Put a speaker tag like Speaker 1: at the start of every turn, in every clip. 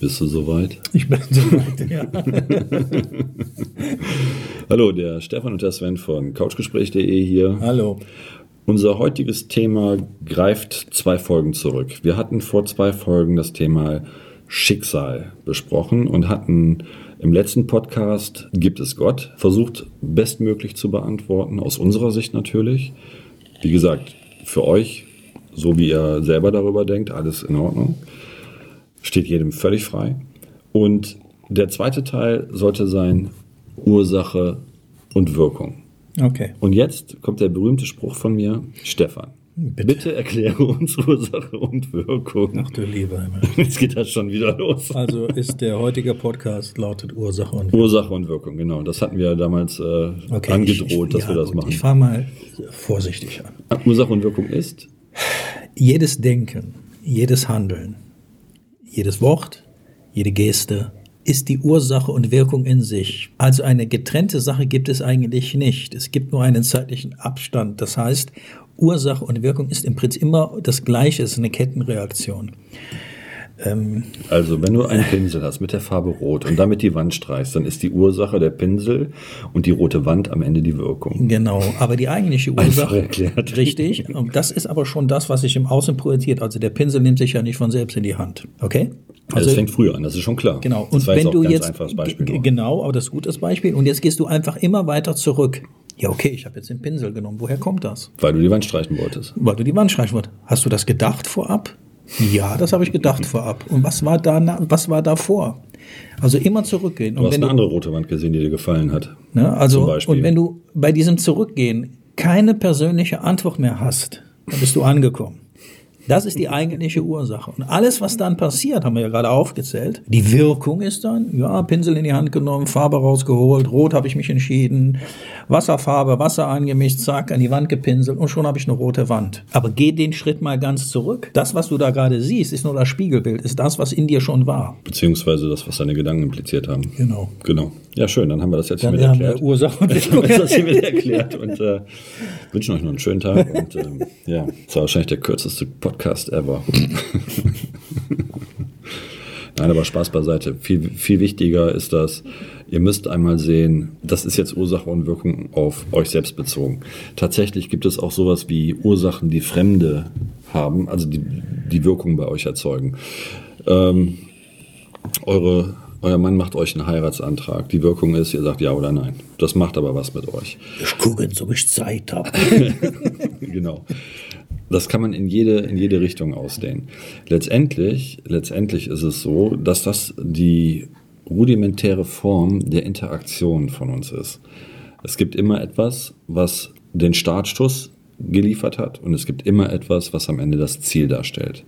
Speaker 1: Bist du soweit?
Speaker 2: Ich bin soweit, ja.
Speaker 1: Hallo, der Stefan und der Sven von couchgespräch.de hier.
Speaker 2: Hallo.
Speaker 1: Unser heutiges Thema greift zwei Folgen zurück. Wir hatten vor zwei Folgen das Thema Schicksal besprochen und hatten im letzten Podcast Gibt es Gott versucht bestmöglich zu beantworten, aus unserer Sicht natürlich. Wie gesagt, für euch, so wie ihr selber darüber denkt, alles in Ordnung. Steht jedem völlig frei. Und der zweite Teil sollte sein Ursache und Wirkung.
Speaker 2: Okay.
Speaker 1: Und jetzt kommt der berühmte Spruch von mir, Stefan.
Speaker 2: Bitte.
Speaker 1: Bitte erkläre uns Ursache und Wirkung.
Speaker 2: Ach du lieber Himmel.
Speaker 1: Jetzt geht das schon wieder los.
Speaker 2: Also ist der heutige Podcast lautet Ursache und Wirkung.
Speaker 1: Ursache und Wirkung, genau. Das hatten wir damals äh,
Speaker 2: Okay,
Speaker 1: angedroht,
Speaker 2: ich,
Speaker 1: dass
Speaker 2: ja,
Speaker 1: wir das
Speaker 2: gut,
Speaker 1: machen.
Speaker 2: Ich fange mal vorsichtig an.
Speaker 1: Ursache und Wirkung ist?
Speaker 2: Jedes Denken, jedes Handeln, jedes Wort, jede Geste ist die Ursache und Wirkung in sich. Also eine getrennte Sache gibt es eigentlich nicht. Es gibt nur einen zeitlichen Abstand. Das heißt, Ursache und Wirkung ist im Prinzip immer das Gleiche, es ist eine Kettenreaktion.
Speaker 1: Also, wenn du einen Pinsel hast mit der Farbe Rot und damit die Wand streichst, dann ist die Ursache der Pinsel und die rote Wand am Ende die Wirkung.
Speaker 2: Genau, aber die eigentliche Ursache,
Speaker 1: erklärt.
Speaker 2: richtig, und das ist aber schon das, was sich im Außen projiziert. Also der Pinsel nimmt sich ja nicht von selbst in die Hand, okay?
Speaker 1: Also, das fängt früher an, das ist schon klar.
Speaker 2: Genau. Und wenn du jetzt genau, aber das ist ein gutes Beispiel. Und jetzt gehst du einfach immer weiter zurück. Ja, okay, ich habe jetzt den Pinsel genommen. Woher kommt das?
Speaker 1: Weil du die Wand streichen wolltest.
Speaker 2: Weil du die Wand streichen wolltest. Hast du das gedacht vorab? Ja, das habe ich gedacht vorab. Und was war da, was war davor? Also immer zurückgehen.
Speaker 1: Du
Speaker 2: Und
Speaker 1: hast
Speaker 2: wenn
Speaker 1: eine
Speaker 2: du,
Speaker 1: andere rote Wand gesehen, die dir gefallen hat.
Speaker 2: ne, also, und wenn du bei diesem Zurückgehen keine persönliche Antwort mehr hast, dann bist du angekommen. Das ist die eigentliche Ursache. Und alles, was dann passiert, haben wir ja gerade aufgezählt. Die Wirkung ist dann, ja, Pinsel in die Hand genommen, Farbe rausgeholt, rot habe ich mich entschieden, Wasserfarbe, Wasser angemischt, zack, an die Wand gepinselt und schon habe ich eine rote Wand. Aber geh den Schritt mal ganz zurück. Das, was du da gerade siehst, ist nur das Spiegelbild, ist das, was in dir schon war.
Speaker 1: Beziehungsweise das, was deine Gedanken impliziert haben.
Speaker 2: Genau.
Speaker 1: Genau. Ja, schön, dann haben wir das jetzt
Speaker 2: Dann haben wir
Speaker 1: erklärt.
Speaker 2: Ursache und Wirkung.
Speaker 1: wir das hiermit erklärt und äh, wünschen euch noch einen schönen Tag. Und ähm, ja, das war wahrscheinlich der kürzeste Podcast ever. Nein, aber Spaß beiseite. Viel, viel wichtiger ist das, ihr müsst einmal sehen, das ist jetzt Ursache und Wirkung auf euch selbst bezogen. Tatsächlich gibt es auch sowas wie Ursachen, die Fremde haben, also die, die Wirkung bei euch erzeugen. Ähm, eure, euer Mann macht euch einen Heiratsantrag. Die Wirkung ist, ihr sagt ja oder nein. Das macht aber was mit euch.
Speaker 2: Ich gucke, ob ich Zeit habe.
Speaker 1: genau. Das kann man in jede, in jede Richtung ausdehnen. Letztendlich, letztendlich ist es so, dass das die rudimentäre Form der Interaktion von uns ist. Es gibt immer etwas, was den Startschuss geliefert hat und es gibt immer etwas, was am Ende das Ziel darstellt.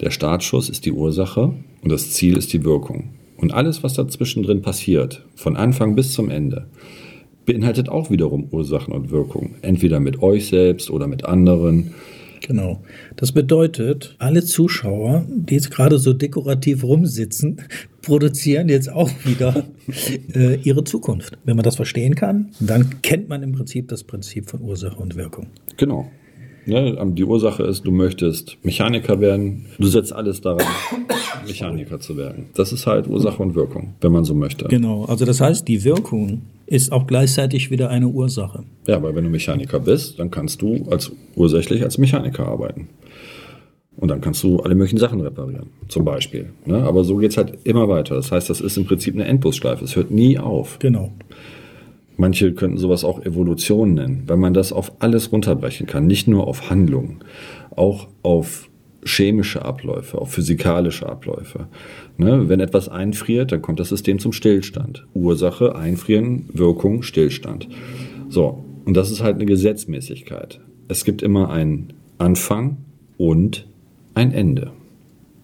Speaker 1: Der Startschuss ist die Ursache und das Ziel ist die Wirkung. Und alles, was dazwischen drin passiert, von Anfang bis zum Ende, beinhaltet auch wiederum Ursachen und Wirkung. Entweder mit euch selbst oder mit anderen.
Speaker 2: Genau. Das bedeutet, alle Zuschauer, die jetzt gerade so dekorativ rumsitzen, produzieren jetzt auch wieder äh, ihre Zukunft. Wenn man das verstehen kann, dann kennt man im Prinzip das Prinzip von Ursache und Wirkung.
Speaker 1: Genau. Ne, die Ursache ist, du möchtest Mechaniker werden. Du setzt alles daran, Mechaniker zu werden. Das ist halt Ursache und Wirkung, wenn man so möchte.
Speaker 2: Genau. Also das heißt, die Wirkung ist auch gleichzeitig wieder eine Ursache.
Speaker 1: Ja, weil wenn du Mechaniker bist, dann kannst du als ursächlich als Mechaniker arbeiten. Und dann kannst du alle möglichen Sachen reparieren, zum Beispiel. Ne? Aber so geht's halt immer weiter. Das heißt, das ist im Prinzip eine Endlosschleife. Es hört nie auf.
Speaker 2: Genau.
Speaker 1: Manche könnten sowas auch Evolution nennen, weil man das auf alles runterbrechen kann. Nicht nur auf Handlungen, auch auf chemische Abläufe, auf physikalische Abläufe. Ne? Wenn etwas einfriert, dann kommt das System zum Stillstand. Ursache, Einfrieren, Wirkung, Stillstand. So, und das ist halt eine Gesetzmäßigkeit. Es gibt immer einen Anfang und ein Ende.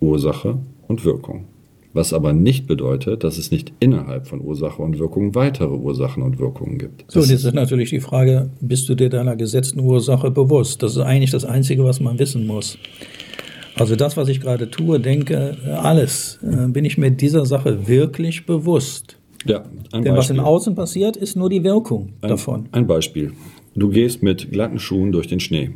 Speaker 1: Ursache und Wirkung. Was aber nicht bedeutet, dass es nicht innerhalb von Ursache und Wirkung weitere Ursachen und Wirkungen gibt.
Speaker 2: So,
Speaker 1: Das
Speaker 2: und jetzt ist natürlich die Frage, bist du dir deiner gesetzten Ursache bewusst? Das ist eigentlich das Einzige, was man wissen muss. Also das, was ich gerade tue, denke, alles, äh, bin ich mir dieser Sache wirklich bewusst.
Speaker 1: ja, ein
Speaker 2: Denn was im
Speaker 1: Beispiel.
Speaker 2: Außen passiert, ist nur die Wirkung
Speaker 1: Ein,
Speaker 2: davon.
Speaker 1: ein Beispiel. Du gehst mit glatten Schuhen durch den Schnee.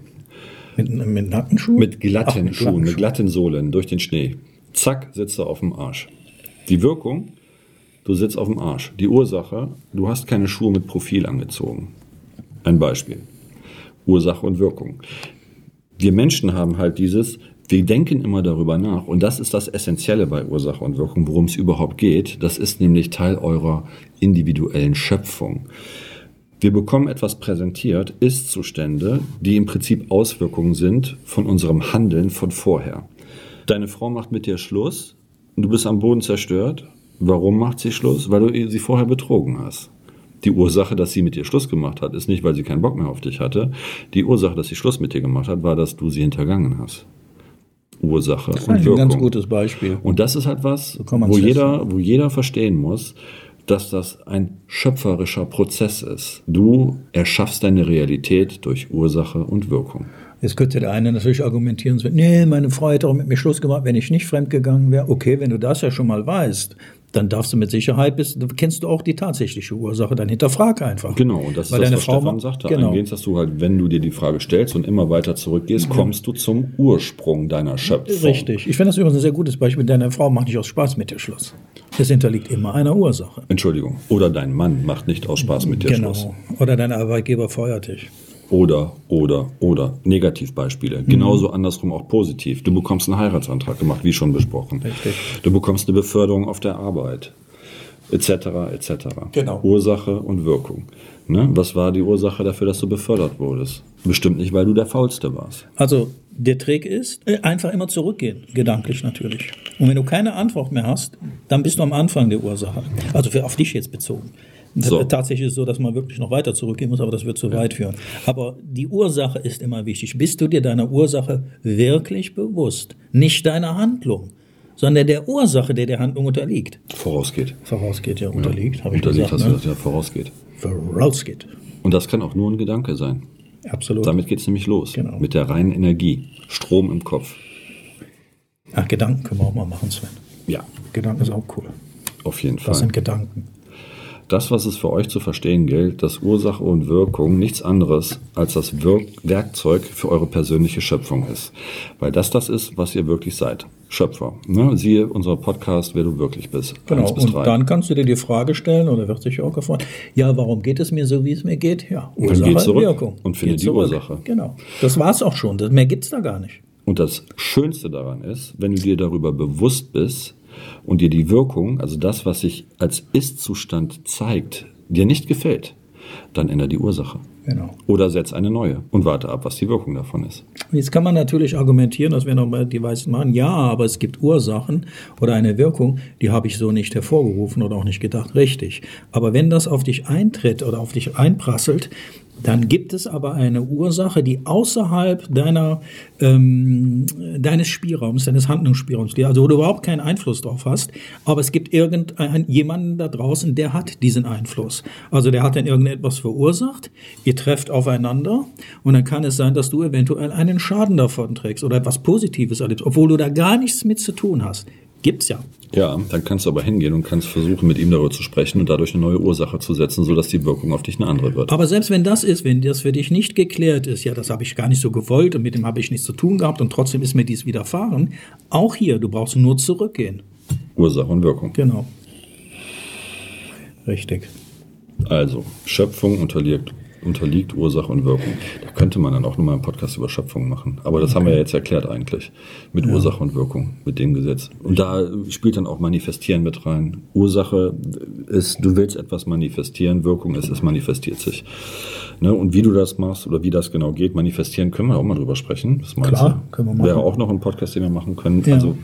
Speaker 2: Mit, mit Nackenschuhen?
Speaker 1: Mit glatten
Speaker 2: Ach, mit
Speaker 1: Schuhen, mit
Speaker 2: Schuhen.
Speaker 1: glatten Sohlen durch den Schnee. Zack, sitzt du auf dem Arsch. Die Wirkung, du sitzt auf dem Arsch. Die Ursache, du hast keine Schuhe mit Profil angezogen. Ein Beispiel. Ursache und Wirkung. Wir Menschen haben halt dieses, wir denken immer darüber nach und das ist das Essentielle bei Ursache und Wirkung, worum es überhaupt geht. Das ist nämlich Teil eurer individuellen Schöpfung. Wir bekommen etwas präsentiert, Ist-Zustände, die im Prinzip Auswirkungen sind von unserem Handeln von vorher. Deine Frau macht mit dir Schluss und du bist am Boden zerstört. Warum macht sie Schluss? Weil du sie vorher betrogen hast. Die Ursache, dass sie mit dir Schluss gemacht hat, ist nicht, weil sie keinen Bock mehr auf dich hatte. Die Ursache, dass sie Schluss mit dir gemacht hat, war, dass du sie hintergangen hast. Ursache
Speaker 2: Das ist
Speaker 1: und
Speaker 2: ein
Speaker 1: Wirkung.
Speaker 2: ganz gutes Beispiel.
Speaker 1: Und das ist halt was,
Speaker 2: man's
Speaker 1: wo jeder, wo jeder verstehen muss, dass das ein schöpferischer Prozess ist. Du erschaffst deine Realität durch Ursache und Wirkung.
Speaker 2: Jetzt könnte der eine natürlich argumentieren, so, nee, meine Frau hätte auch mit mir Schluss gemacht, wenn ich nicht fremdgegangen wäre. Okay, wenn du das ja schon mal weißt, dann darfst du mit Sicherheit, bist, kennst du auch die tatsächliche Ursache, dann hinterfrag einfach.
Speaker 1: Genau, und das ist
Speaker 2: Weil
Speaker 1: das,
Speaker 2: deine
Speaker 1: was
Speaker 2: Frau
Speaker 1: Stefan sagte.
Speaker 2: genau.
Speaker 1: Eingehend, dass du halt, wenn du dir die Frage stellst und immer weiter zurückgehst, kommst du zum Ursprung deiner Schöpfung.
Speaker 2: Richtig. Ich finde das übrigens ein sehr gutes Beispiel. Deine Frau macht nicht aus Spaß mit dir Schluss. Es hinterliegt immer einer Ursache.
Speaker 1: Entschuldigung. Oder dein Mann macht nicht aus Spaß mit dir
Speaker 2: genau.
Speaker 1: Schluss.
Speaker 2: Oder dein Arbeitgeber feuert dich.
Speaker 1: Oder, oder, oder. Negativbeispiele.
Speaker 2: Mhm.
Speaker 1: Genauso andersrum auch positiv. Du bekommst einen Heiratsantrag gemacht, wie schon besprochen.
Speaker 2: Richtig.
Speaker 1: Du bekommst eine Beförderung auf der Arbeit. Etc., etc.
Speaker 2: Genau.
Speaker 1: Ursache und Wirkung. Ne? Was war die Ursache dafür, dass du befördert wurdest? Bestimmt nicht, weil du der Faulste warst.
Speaker 2: Also der Trick ist, äh, einfach immer zurückgehen, gedanklich natürlich. Und wenn du keine Antwort mehr hast, dann bist du am Anfang der Ursache. Also für, auf dich jetzt bezogen.
Speaker 1: So.
Speaker 2: Tatsächlich ist es so, dass man wirklich noch weiter zurückgehen muss, aber das wird zu weit führen. Aber die Ursache ist immer wichtig. Bist du dir deiner Ursache wirklich bewusst? Nicht deiner Handlung, sondern der Ursache, der der Handlung unterliegt.
Speaker 1: Vorausgeht.
Speaker 2: Vorausgeht ja, unterliegt, habe ich
Speaker 1: Unterliegt,
Speaker 2: gesagt.
Speaker 1: hast du
Speaker 2: Ne?
Speaker 1: das ja vorausgeht.
Speaker 2: Vorausgeht.
Speaker 1: Und das kann auch nur ein Gedanke sein.
Speaker 2: Absolut.
Speaker 1: Damit geht es nämlich los.
Speaker 2: Genau.
Speaker 1: Mit der reinen Energie. Strom im Kopf.
Speaker 2: Ach, Gedanken können wir auch mal machen, Sven.
Speaker 1: Ja,
Speaker 2: Gedanken ist auch cool.
Speaker 1: auf jeden Fall.
Speaker 2: Was sind Gedanken?
Speaker 1: Das, was es für euch zu verstehen gilt, dass Ursache und Wirkung nichts anderes als das Wirk Werkzeug für eure persönliche Schöpfung ist. Weil das das ist, was ihr wirklich seid. Schöpfer. Ne? Siehe unser Podcast, wer du wirklich bist.
Speaker 2: Genau,
Speaker 1: bis
Speaker 2: und
Speaker 1: drei.
Speaker 2: dann kannst du dir die Frage stellen, oder wird sich auch gefragt, ja, warum geht es mir so, wie es mir geht? Ja,
Speaker 1: geh zurück
Speaker 2: Wirkung.
Speaker 1: und finde die Ursache.
Speaker 2: Genau, das war's auch schon, mehr gibt's da gar nicht.
Speaker 1: Und das Schönste daran ist, wenn du dir darüber bewusst bist und dir die Wirkung, also das, was sich als Ist-Zustand zeigt, dir nicht gefällt, dann ändere die Ursache.
Speaker 2: Genau.
Speaker 1: Oder setz eine neue und warte ab, was die Wirkung davon ist.
Speaker 2: Jetzt kann man natürlich argumentieren, dass wir nochmal die Weißen machen, ja, aber es gibt Ursachen oder eine Wirkung, die habe ich so nicht hervorgerufen oder auch nicht gedacht, richtig. Aber wenn das auf dich eintritt oder auf dich einprasselt, dann gibt es aber eine Ursache, die außerhalb deiner, ähm, deines Spielraums, deines Handlungsspielraums also wo du überhaupt keinen Einfluss drauf hast, aber es gibt irgendjemanden da draußen, der hat diesen Einfluss. Also der hat dann irgendetwas verursacht, ihr trefft aufeinander und dann kann es sein, dass du eventuell einen Schaden davon trägst oder etwas Positives erlebst, obwohl du da gar nichts mit zu tun hast. Gibt's ja.
Speaker 1: Ja, dann kannst du aber hingehen und kannst versuchen, mit ihm darüber zu sprechen und dadurch eine neue Ursache zu setzen, sodass die Wirkung auf dich eine andere wird.
Speaker 2: Aber selbst wenn das ist, wenn das für dich nicht geklärt ist, ja, das habe ich gar nicht so gewollt und mit dem habe ich nichts zu tun gehabt und trotzdem ist mir dies widerfahren, auch hier, du brauchst nur zurückgehen.
Speaker 1: Ursache und Wirkung.
Speaker 2: Genau. Richtig.
Speaker 1: Also, Schöpfung unterliegt, unterliegt Ursache und Wirkung. Da könnte man dann auch nochmal einen Podcast über Schöpfung machen. Aber das haben wir ja jetzt erklärt eigentlich. Mit Ursache und Wirkung, mit dem Gesetz. Und da spielt dann auch Manifestieren mit rein. Ursache ist, du willst etwas manifestieren, Wirkung ist, es manifestiert sich. Ne? Und wie du das machst oder wie das genau geht, manifestieren, können wir auch mal drüber sprechen. Meinst
Speaker 2: Klar,
Speaker 1: du?
Speaker 2: können wir machen.
Speaker 1: Wäre auch noch ein Podcast, den wir machen können.
Speaker 2: Ja.
Speaker 1: Also,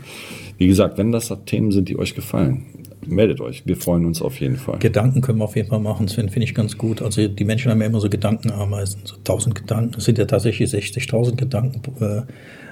Speaker 1: wie gesagt, wenn das Themen sind, die euch gefallen, meldet euch. Wir freuen uns auf jeden Fall.
Speaker 2: Gedanken können wir auf jeden Fall machen, Sven, finde ich ganz gut. Also die Menschen haben ja immer so Gedankenameisen, so 1000 Gedanken. Es sind ja tatsächlich 60.000 Gedanken äh,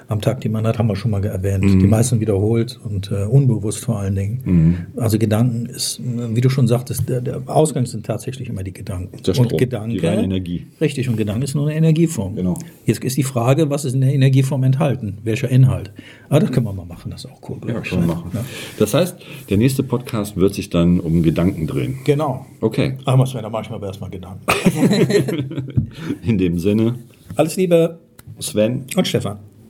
Speaker 2: am Tag, die man hat, haben wir schon mal erwähnt.
Speaker 1: Mhm.
Speaker 2: Die meisten wiederholt und äh, unbewusst vor allen Dingen. Also Gedanken ist, wie du schon sagtest, der, der Ausgang sind tatsächlich immer die Gedanken.
Speaker 1: Der Strom,
Speaker 2: und Gedanke,
Speaker 1: die reine Energie.
Speaker 2: Richtig, und Gedanke ist nur eine Energieform.
Speaker 1: Genau.
Speaker 2: Jetzt ist die Frage, was ist in der Energieform enthalten? Welcher Inhalt? Ah, das können wir mal machen, das ist auch cool.
Speaker 1: Ja, können wir machen.
Speaker 2: Ja.
Speaker 1: Das heißt, der nächste Podcast wird sich dann um Gedanken drehen.
Speaker 2: Genau.
Speaker 1: Okay.
Speaker 2: Aber Sven, da mache ich mir aber erstmal Gedanken.
Speaker 1: In dem Sinne,
Speaker 2: Alles Liebe
Speaker 1: Sven,
Speaker 2: und Stefan.